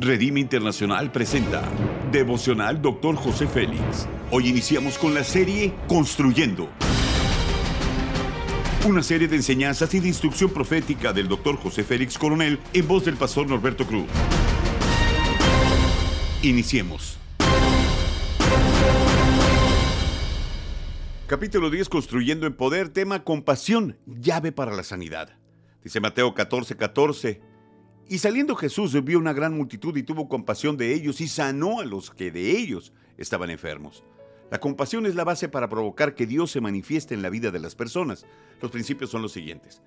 Redime Internacional presenta Devocional Dr. José Félix. Hoy iniciamos con la serie Construyendo. Una serie de enseñanzas y de instrucción profética del Dr. José Félix Coronel en voz del pastor Norberto Cruz. Iniciemos. Capítulo 10 Construyendo en Poder, tema Compasión, llave para la sanidad. Dice Mateo 14, 14. Y saliendo Jesús vio una gran multitud y tuvo compasión de ellos y sanó a los que de ellos estaban enfermos. La compasión es la base para provocar que Dios se manifieste en la vida de las personas. Los principios son los siguientes.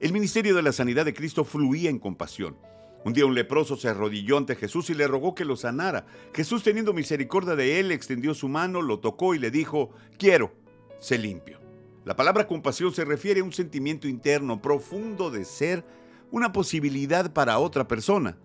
El ministerio de la sanidad de Cristo fluía en compasión. Un día un leproso se arrodilló ante Jesús y le rogó que lo sanara. Jesús, teniendo misericordia de él, extendió su mano, lo tocó y le dijo, quiero, sé limpio. La palabra compasión se refiere a un sentimiento interno profundo de ser una posibilidad para otra persona.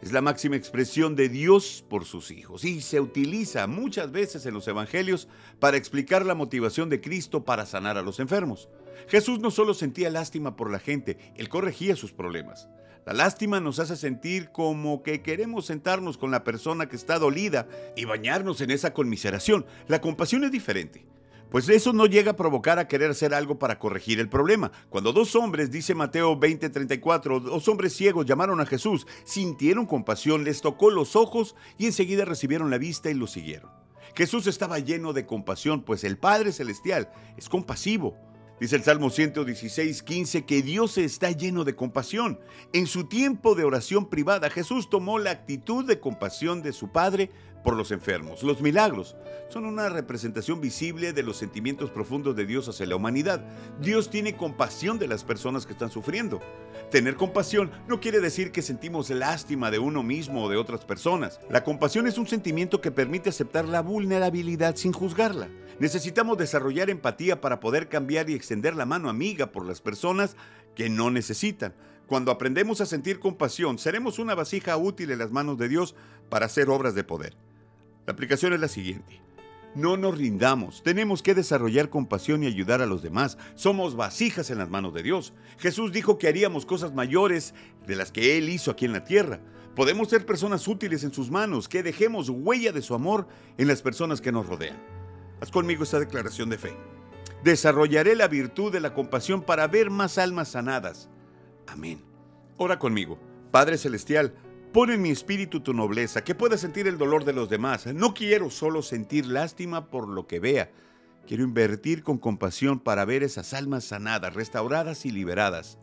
Es la máxima expresión de Dios por sus hijos y se utiliza muchas veces en los evangelios para explicar la motivación de Cristo para sanar a los enfermos. Jesús no solo sentía lástima por la gente, él corregía sus problemas. La lástima nos hace sentir como que queremos sentarnos con la persona que está dolida y bañarnos en esa conmiseración. La compasión es diferente. Pues eso no llega a provocar a querer hacer algo para corregir el problema. Cuando dos hombres, dice Mateo 20:34, dos hombres ciegos llamaron a Jesús, sintieron compasión, les tocó los ojos y enseguida recibieron la vista y lo siguieron. Jesús estaba lleno de compasión, pues el Padre Celestial es compasivo. Dice el Salmo 116, 15 que Dios está lleno de compasión. En su tiempo de oración privada, Jesús tomó la actitud de compasión de su Padre por los enfermos. Los milagros son una representación visible de los sentimientos profundos de Dios hacia la humanidad. Dios tiene compasión de las personas que están sufriendo. Tener compasión no quiere decir que sentimos lástima de uno mismo o de otras personas. La compasión es un sentimiento que permite aceptar la vulnerabilidad sin juzgarla. Necesitamos desarrollar empatía para poder cambiar y extender la mano amiga por las personas que no necesitan. Cuando aprendemos a sentir compasión, seremos una vasija útil en las manos de Dios para hacer obras de poder. La aplicación es la siguiente. No nos rindamos, tenemos que desarrollar compasión y ayudar a los demás. Somos vasijas en las manos de Dios. Jesús dijo que haríamos cosas mayores de las que Él hizo aquí en la tierra. Podemos ser personas útiles en sus manos, que dejemos huella de su amor en las personas que nos rodean. Haz conmigo esta declaración de fe. Desarrollaré la virtud de la compasión para ver más almas sanadas. Amén. Ora conmigo. Padre Celestial, pon en mi espíritu tu nobleza, que pueda sentir el dolor de los demás. No quiero solo sentir lástima por lo que vea. Quiero invertir con compasión para ver esas almas sanadas, restauradas y liberadas.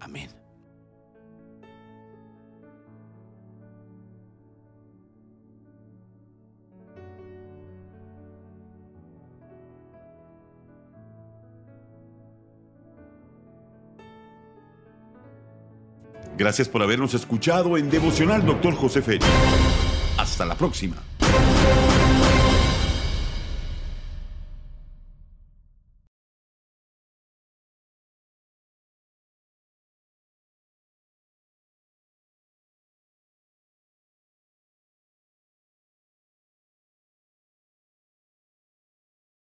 Amén. Gracias por habernos escuchado en Devocional Dr. José Félix. Hasta la próxima.